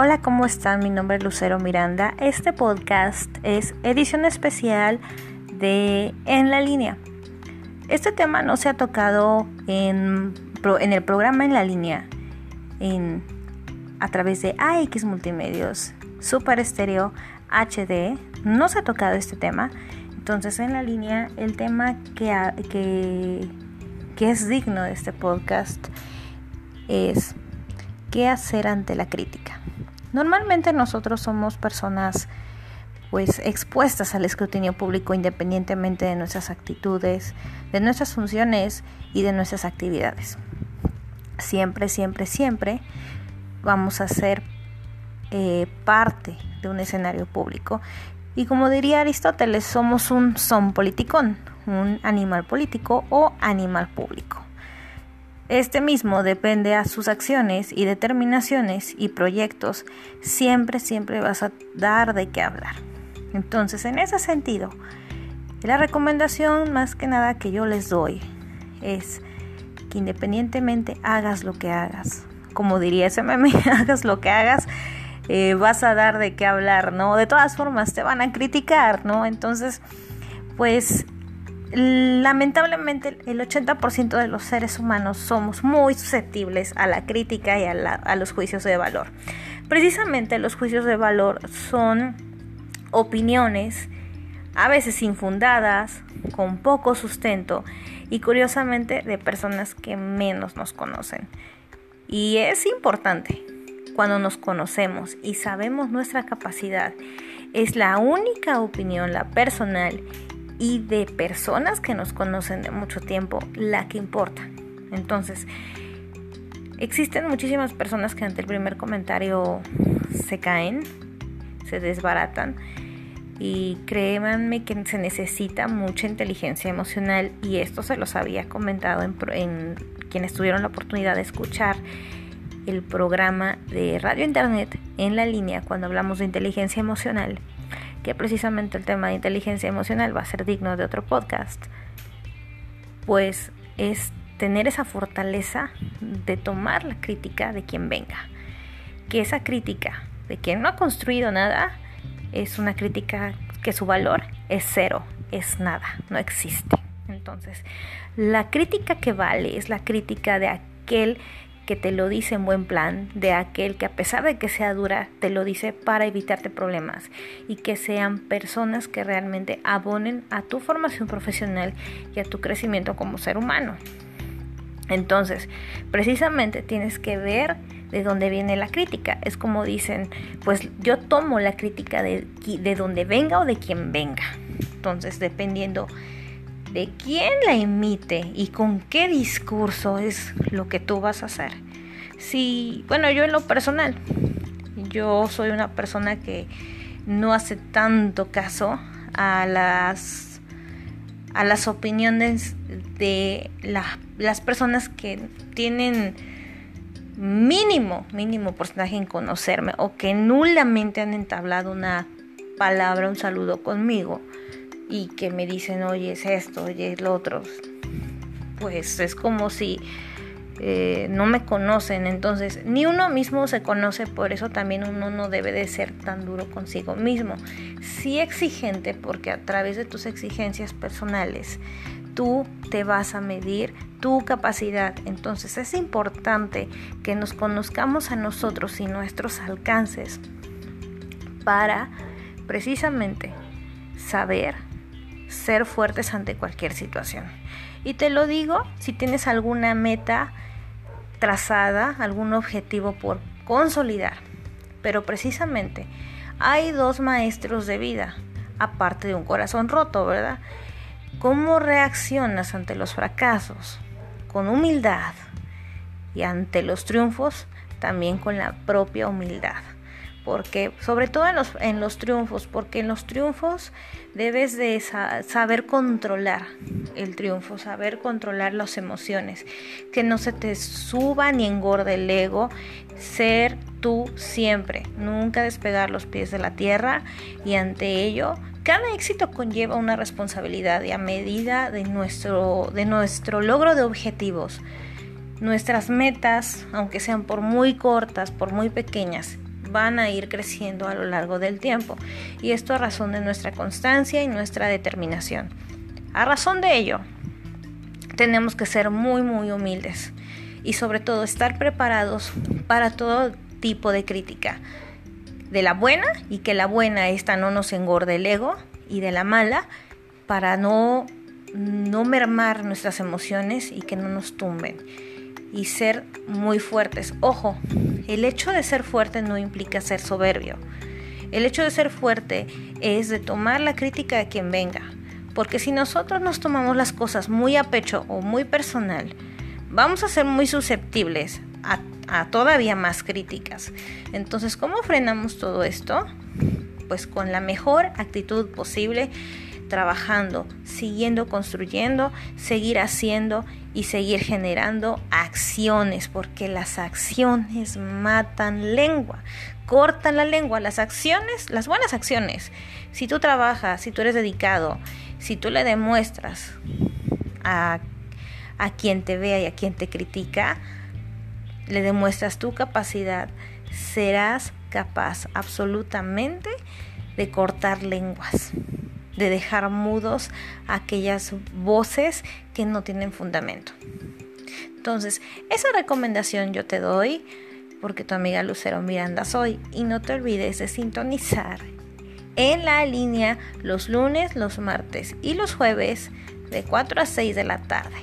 Hola, ¿cómo están? Mi nombre es Lucero Miranda. Este podcast es edición especial de En la línea. Este tema no se ha tocado en, en el programa En la línea en, a través de AX Multimedios, Super Estéreo HD. No se ha tocado este tema. Entonces, en la línea, el tema que, que, que es digno de este podcast es qué hacer ante la crítica. Normalmente nosotros somos personas pues expuestas al escrutinio público independientemente de nuestras actitudes, de nuestras funciones y de nuestras actividades. Siempre, siempre, siempre vamos a ser eh, parte de un escenario público. Y como diría Aristóteles, somos un son politicón, un animal político o animal público. Este mismo depende a sus acciones y determinaciones y proyectos, siempre, siempre vas a dar de qué hablar. Entonces, en ese sentido, la recomendación más que nada que yo les doy es que independientemente hagas lo que hagas, como diría ese meme, hagas lo que hagas, eh, vas a dar de qué hablar, ¿no? De todas formas te van a criticar, ¿no? Entonces, pues lamentablemente el 80% de los seres humanos somos muy susceptibles a la crítica y a, los juicios de valor. Precisamente los juicios de valor son opiniones a veces infundadas, con poco sustento y curiosamente de personas que menos nos conocen. Y es importante cuando nos conocemos y sabemos nuestra capacidad. Es la única opinión, la personal y de personas que nos conocen de mucho tiempo la que importa. Entonces, existen muchísimas personas que ante el primer comentario se caen, se desbaratan y créanme que se necesita mucha inteligencia emocional y esto se los había comentado en, en quienes tuvieron la oportunidad de escuchar el programa de radio internet en la línea cuando hablamos de inteligencia emocional que precisamente el tema de inteligencia emocional va a ser digno de otro podcast, pues es tener esa fortaleza de tomar la crítica de quien venga. Que esa crítica de quien no ha construido nada es una crítica que su valor es cero, es nada, no existe. Entonces, la crítica que vale es la crítica de aquel que te lo dice en buen plan, de aquel que a pesar de que sea dura, te lo dice para evitarte problemas y que sean personas que realmente abonen a tu formación profesional y a tu crecimiento como ser humano. Entonces, precisamente tienes que ver de dónde viene la crítica. Es como dicen, pues yo tomo la crítica de, de donde venga o de quien venga. Entonces, dependiendo de quién la emite y con qué discurso es lo que tú vas a hacer. Si, bueno, yo en lo personal, yo soy una persona que no hace tanto caso a las a las opiniones de las personas que tienen mínimo, mínimo porcentaje en conocerme o que nulamente han entablado una palabra, un saludo conmigo y que me dicen, oye, es esto, oye, es lo otro, pues es como si eh, no me conocen. Entonces, ni uno mismo se conoce, por eso también uno no debe de ser tan duro consigo mismo. Sí exigente, porque a través de tus exigencias personales, tú te vas a medir tu capacidad. Entonces, es importante que nos conozcamos a nosotros y nuestros alcances para precisamente saber ser fuertes ante cualquier situación. Y te lo digo, si tienes alguna meta trazada, algún objetivo por consolidar, pero precisamente hay dos maestros de vida, aparte de un corazón roto, ¿verdad? ¿Cómo reaccionas ante los fracasos? Con humildad y ante los triunfos también con la propia humildad porque sobre todo en los, en los triunfos, porque en los triunfos debes de saber controlar el triunfo, saber controlar las emociones, que no se te suba ni engorde el ego, ser tú siempre, nunca despegar los pies de la tierra y ante ello cada éxito conlleva una responsabilidad y a medida de nuestro, de nuestro logro de objetivos, nuestras metas, aunque sean por muy cortas, por muy pequeñas, van a ir creciendo a lo largo del tiempo. Y esto a razón de nuestra constancia y nuestra determinación. A razón de ello, tenemos que ser muy, muy humildes y sobre todo estar preparados para todo tipo de crítica. De la buena y que la buena esta no nos engorde el ego y de la mala para no, no mermar nuestras emociones y que no nos tumben y ser muy fuertes. Ojo, el hecho de ser fuerte no implica ser soberbio. El hecho de ser fuerte es de tomar la crítica de quien venga. Porque si nosotros nos tomamos las cosas muy a pecho o muy personal, vamos a ser muy susceptibles a, a todavía más críticas. Entonces, ¿cómo frenamos todo esto? Pues con la mejor actitud posible trabajando, siguiendo construyendo, seguir haciendo y seguir generando acciones, porque las acciones matan lengua, cortan la lengua, las acciones, las buenas acciones. Si tú trabajas, si tú eres dedicado, si tú le demuestras a, a quien te vea y a quien te critica, le demuestras tu capacidad, serás capaz absolutamente de cortar lenguas de dejar mudos aquellas voces que no tienen fundamento. Entonces, esa recomendación yo te doy porque tu amiga Lucero Miranda soy y no te olvides de sintonizar en la línea los lunes, los martes y los jueves de 4 a 6 de la tarde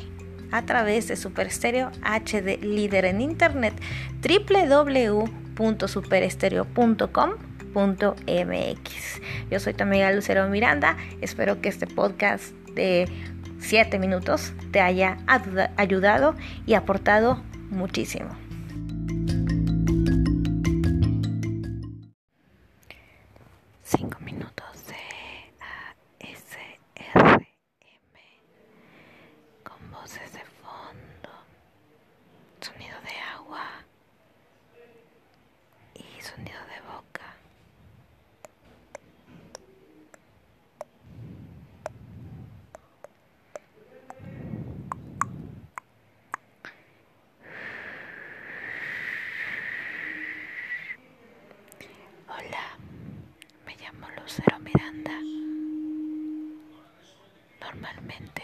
a través de Super Stereo HD líder en internet www.superestereo.com mx Yo soy tu amiga Lucero Miranda. Espero que este podcast de 7 minutos te haya ayudado y aportado muchísimo. Cinco minutos de ASRM con voces de fondo, sonido de agua y sonido de boca. Hola, me llamo Lucero Miranda. Normalmente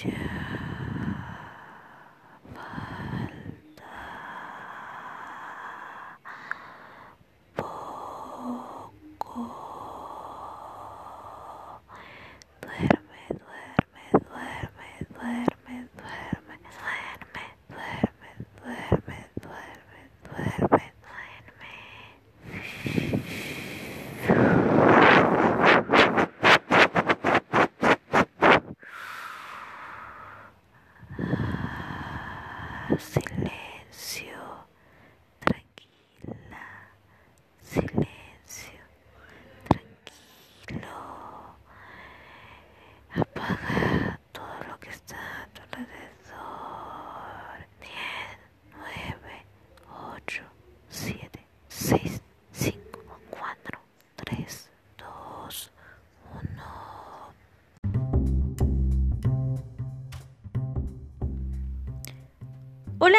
Chill.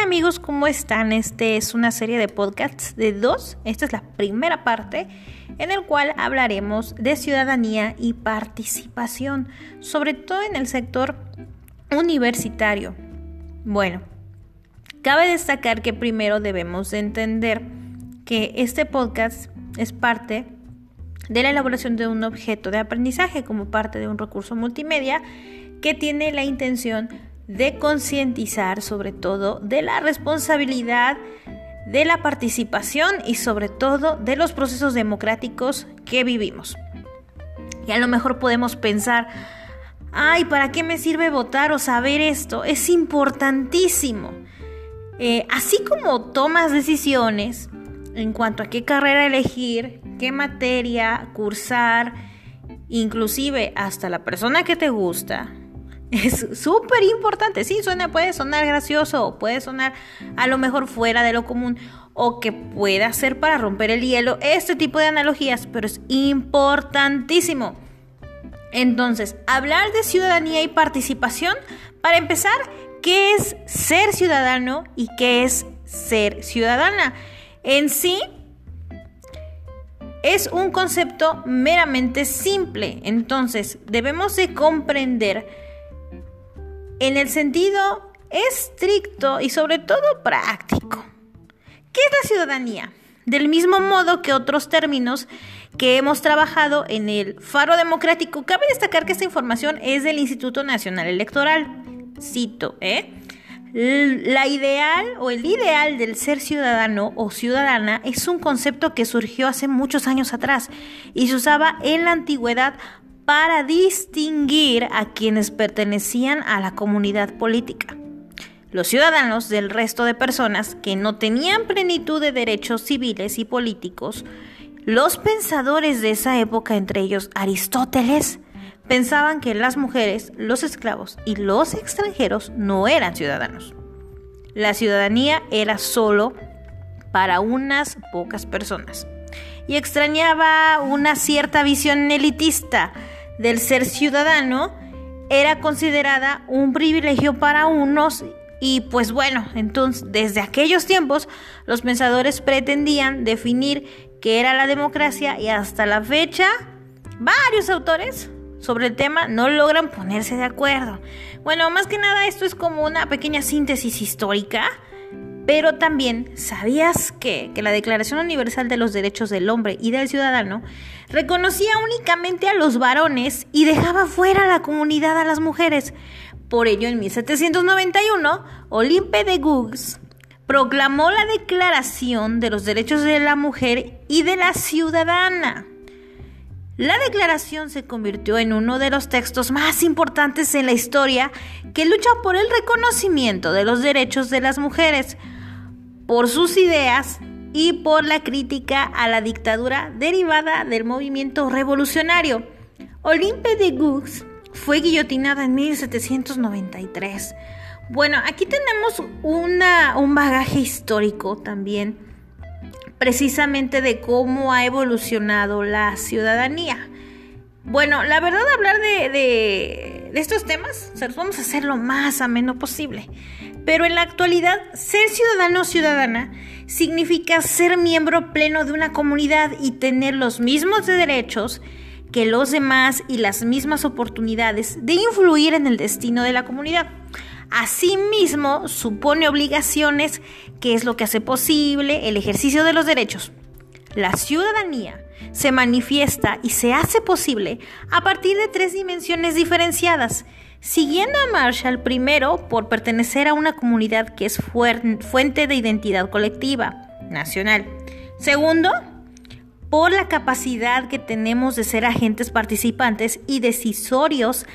Hola amigos, ¿cómo están? Este es una serie de podcasts de dos. Esta es la primera parte en el cual hablaremos de ciudadanía y participación, sobre todo en el sector universitario. Bueno, cabe destacar que primero debemos de entender que este podcast es parte de la elaboración de un objeto de aprendizaje como parte de un recurso multimedia que tiene la intención de concientizar sobre todo de la responsabilidad de la participación y sobre todo de los procesos democráticos que vivimos. Y a lo mejor podemos pensar, ay, ¿para qué me sirve votar o saber esto? Es importantísimo. Eh, así como tomas decisiones en cuanto a qué carrera elegir, qué materia cursar, inclusive hasta la persona que te gusta, es súper importante. Sí, suena, puede sonar gracioso puede sonar a lo mejor fuera de lo común o que pueda ser para romper el hielo. Este tipo de analogías, pero es importantísimo. Entonces, hablar de ciudadanía y participación, para empezar, ¿qué es ser ciudadano y qué es ser ciudadana? En sí, es un concepto meramente simple. Entonces, debemos de comprender en el sentido estricto y sobre todo práctico. ¿Qué es la ciudadanía? Del mismo modo que otros términos que hemos trabajado en el Faro Democrático, cabe destacar que esta información es del Instituto Nacional Electoral. Cito, ¿eh? La ideal o el ideal del ser ciudadano o ciudadana es un concepto que surgió hace muchos años atrás y se usaba en la antigüedad para distinguir a quienes pertenecían a la comunidad política. Los ciudadanos del resto de personas que no tenían plenitud de derechos civiles y políticos, los pensadores de esa época, entre ellos Aristóteles, pensaban que las mujeres, los esclavos y los extranjeros no eran ciudadanos. La ciudadanía era solo para unas pocas personas y extrañaba una cierta visión elitista del ser ciudadano era considerada un privilegio para unos y pues bueno, entonces desde aquellos tiempos los pensadores pretendían definir qué era la democracia y hasta la fecha varios autores sobre el tema no logran ponerse de acuerdo. Bueno, más que nada esto es como una pequeña síntesis histórica pero también, ¿sabías que, que la Declaración Universal de los Derechos del Hombre y del Ciudadano reconocía únicamente a los varones y dejaba fuera a la comunidad a las mujeres? Por ello, en 1791, Olympe de Gouges proclamó la Declaración de los Derechos de la Mujer y de la Ciudadana. La declaración se convirtió en uno de los textos más importantes en la historia que lucha por el reconocimiento de los derechos de las mujeres, por sus ideas y por la crítica a la dictadura derivada del movimiento revolucionario. Olympe de Gouges fue guillotinada en 1793. Bueno, aquí tenemos una, un bagaje histórico también precisamente de cómo ha evolucionado la ciudadanía. Bueno, la verdad hablar de, estos temas, vamos a hacer lo más ameno posible. Pero en la actualidad, ser ciudadano o ciudadana significa ser miembro pleno de una comunidad y tener los mismos derechos que los demás y las mismas oportunidades de influir en el destino de la comunidad. Asimismo, supone obligaciones, que es lo que hace posible el ejercicio de los derechos. La ciudadanía se manifiesta y se hace posible a partir de tres dimensiones diferenciadas, siguiendo a Marshall primero por pertenecer a una comunidad que es fuente de identidad colectiva, nacional. Segundo, por la capacidad que tenemos de ser agentes participantes y decisorios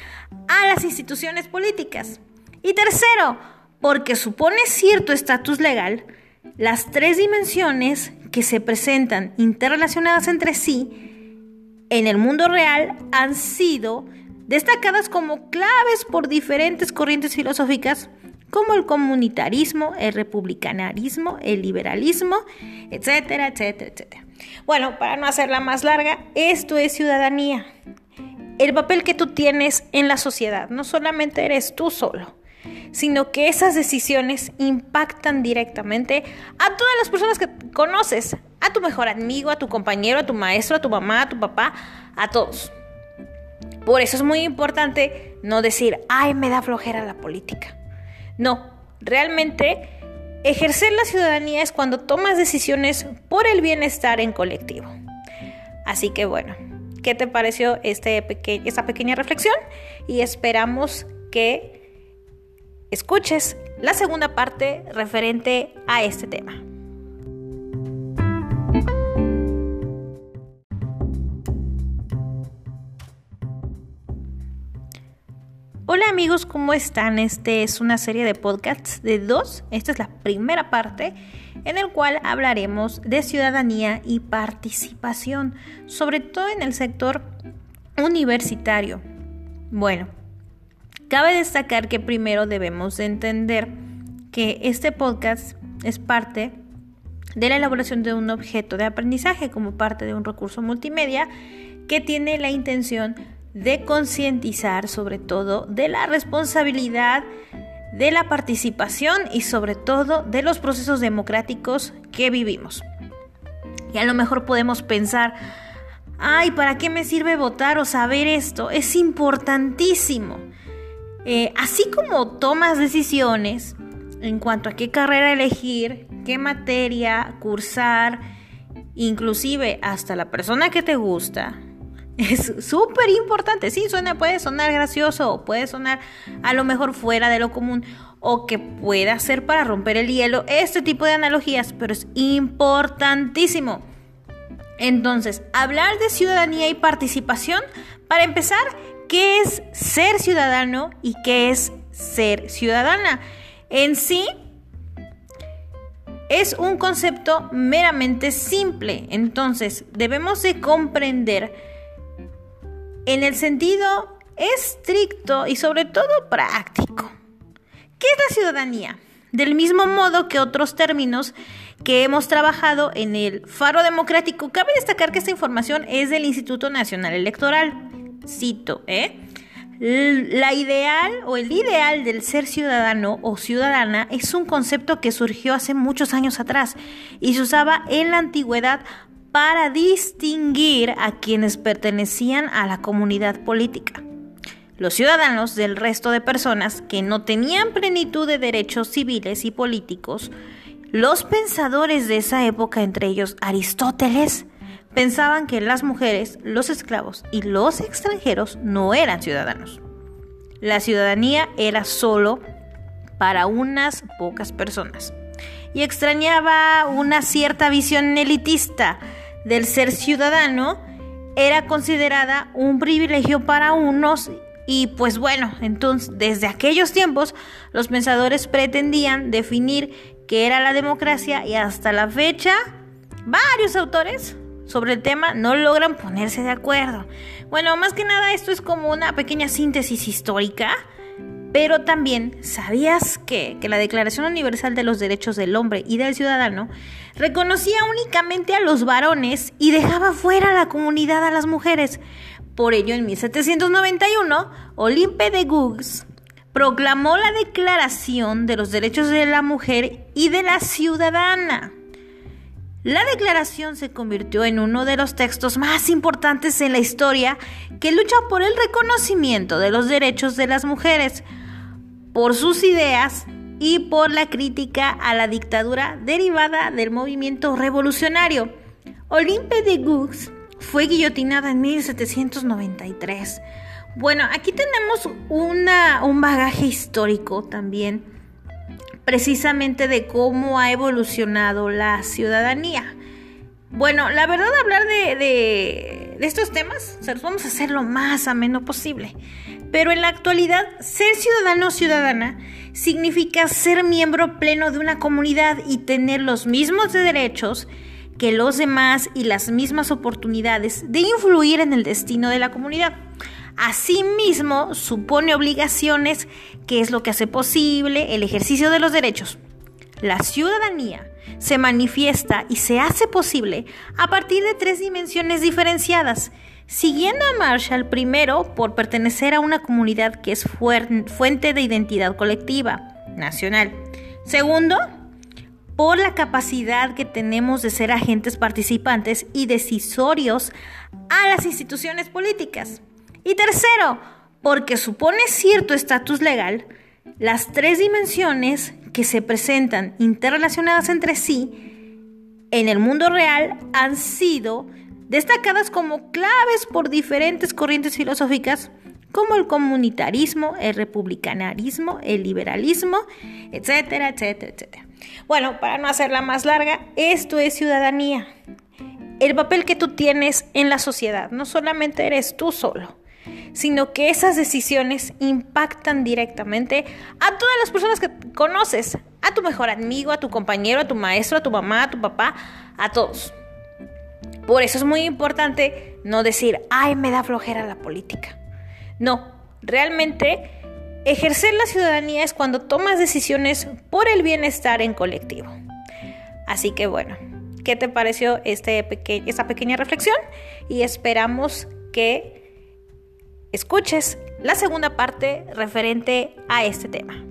a las instituciones políticas. Y tercero, porque supone cierto estatus legal, las tres dimensiones que se presentan interrelacionadas entre sí en el mundo real han sido destacadas como claves por diferentes corrientes filosóficas como el comunitarismo, el republicanarismo, el liberalismo, etcétera, etcétera, etcétera. Bueno, para no hacerla más larga, esto es ciudadanía. El papel que tú tienes en la sociedad, no solamente eres tú solo, sino que esas decisiones impactan directamente a todas las personas que conoces, a tu mejor amigo, a tu compañero, a tu maestro, a tu mamá, a tu papá, a todos. Por eso es muy importante no decir, ay, me da flojera la política. No, realmente ejercer la ciudadanía es cuando tomas decisiones por el bienestar en colectivo. Así que bueno, ¿qué te pareció este esta pequeña reflexión? Y esperamos que escuches la segunda parte referente a este tema. Hola amigos, ¿cómo están? Este es una serie de podcasts de dos. Esta es la primera parte en el cual hablaremos de ciudadanía y participación, sobre todo en el sector universitario. Bueno, cabe destacar que primero debemos de entender que este podcast es parte de la elaboración de un objeto de aprendizaje como parte de un recurso multimedia que tiene la intención de concientizar sobre todo de la responsabilidad de la participación y sobre todo de los procesos democráticos que vivimos. Y a lo mejor podemos pensar, ay, ¿para qué me sirve votar o saber esto? Es importantísimo. Eh, así como tomas decisiones en cuanto a qué carrera elegir, qué materia cursar, inclusive hasta la persona que te gusta, es súper importante. Sí, suena, puede sonar gracioso puede sonar a lo mejor fuera de lo común o que pueda ser para romper el hielo. Este tipo de analogías, pero es importantísimo. Entonces, hablar de ciudadanía y participación, para empezar, ¿qué es ser ciudadano y qué es ser ciudadana? En sí, es un concepto meramente simple. Entonces, debemos de comprender en el sentido estricto y sobre todo práctico. ¿Qué es la ciudadanía? Del mismo modo que otros términos que hemos trabajado en el Faro Democrático, cabe destacar que esta información es del Instituto Nacional Electoral. Cito, ¿eh? La ideal o el ideal del ser ciudadano o ciudadana es un concepto que surgió hace muchos años atrás y se usaba en la antigüedad para distinguir a quienes pertenecían a la comunidad política. Los ciudadanos del resto de personas que no tenían plenitud de derechos civiles y políticos, los pensadores de esa época, entre ellos Aristóteles, pensaban que las mujeres, los esclavos y los extranjeros no eran ciudadanos. La ciudadanía era solo para unas pocas personas y extrañaba una cierta visión elitista del ser ciudadano era considerada un privilegio para unos y pues bueno, entonces desde aquellos tiempos los pensadores pretendían definir qué era la democracia y hasta la fecha varios autores sobre el tema no logran ponerse de acuerdo. Bueno, más que nada esto es como una pequeña síntesis histórica pero también, ¿sabías que, que la Declaración Universal de los Derechos del Hombre y del Ciudadano reconocía únicamente a los varones y dejaba fuera a la comunidad a las mujeres? Por ello, en 1791, Olympe de Gouges proclamó la Declaración de los Derechos de la Mujer y de la Ciudadana. La declaración se convirtió en uno de los textos más importantes en la historia que lucha por el reconocimiento de los derechos de las mujeres, por sus ideas y por la crítica a la dictadura derivada del movimiento revolucionario. Olympe de Gouges fue guillotinada en 1793. Bueno, aquí tenemos una, un bagaje histórico también, precisamente de cómo ha evolucionado la ciudadanía. Bueno, la verdad, hablar de, de, estos temas, o vamos a hacer lo más ameno posible. Pero en la actualidad, ser ciudadano o ciudadana significa ser miembro pleno de una comunidad y tener los mismos derechos que los demás y las mismas oportunidades de influir en el destino de la comunidad. Asimismo, supone obligaciones, que es lo que hace posible el ejercicio de los derechos. La ciudadanía se manifiesta y se hace posible a partir de tres dimensiones diferenciadas, siguiendo a Marshall primero por pertenecer a una comunidad que es fuente de identidad colectiva, nacional. Segundo, por la capacidad que tenemos de ser agentes participantes y decisorios a las instituciones políticas. Y tercero, porque supone cierto estatus legal, las tres dimensiones que se presentan interrelacionadas entre sí en el mundo real han sido destacadas como claves por diferentes corrientes filosóficas como el comunitarismo, el republicanarismo, el liberalismo, etcétera, etcétera, etcétera. Bueno, para no hacerla más larga, esto es ciudadanía. El papel que tú tienes en la sociedad, no solamente eres tú solo, sino que esas decisiones impactan directamente a todas las personas que conoces, a tu mejor amigo, a tu compañero, a tu maestro, a tu mamá, a tu papá, a todos. Por eso es muy importante no decir, ay, me da flojera la política. No, realmente ejercer la ciudadanía es cuando tomas decisiones por el bienestar en colectivo. Así que bueno, ¿qué te pareció este esta pequeña reflexión? Y esperamos que escuches la segunda parte referente a este tema.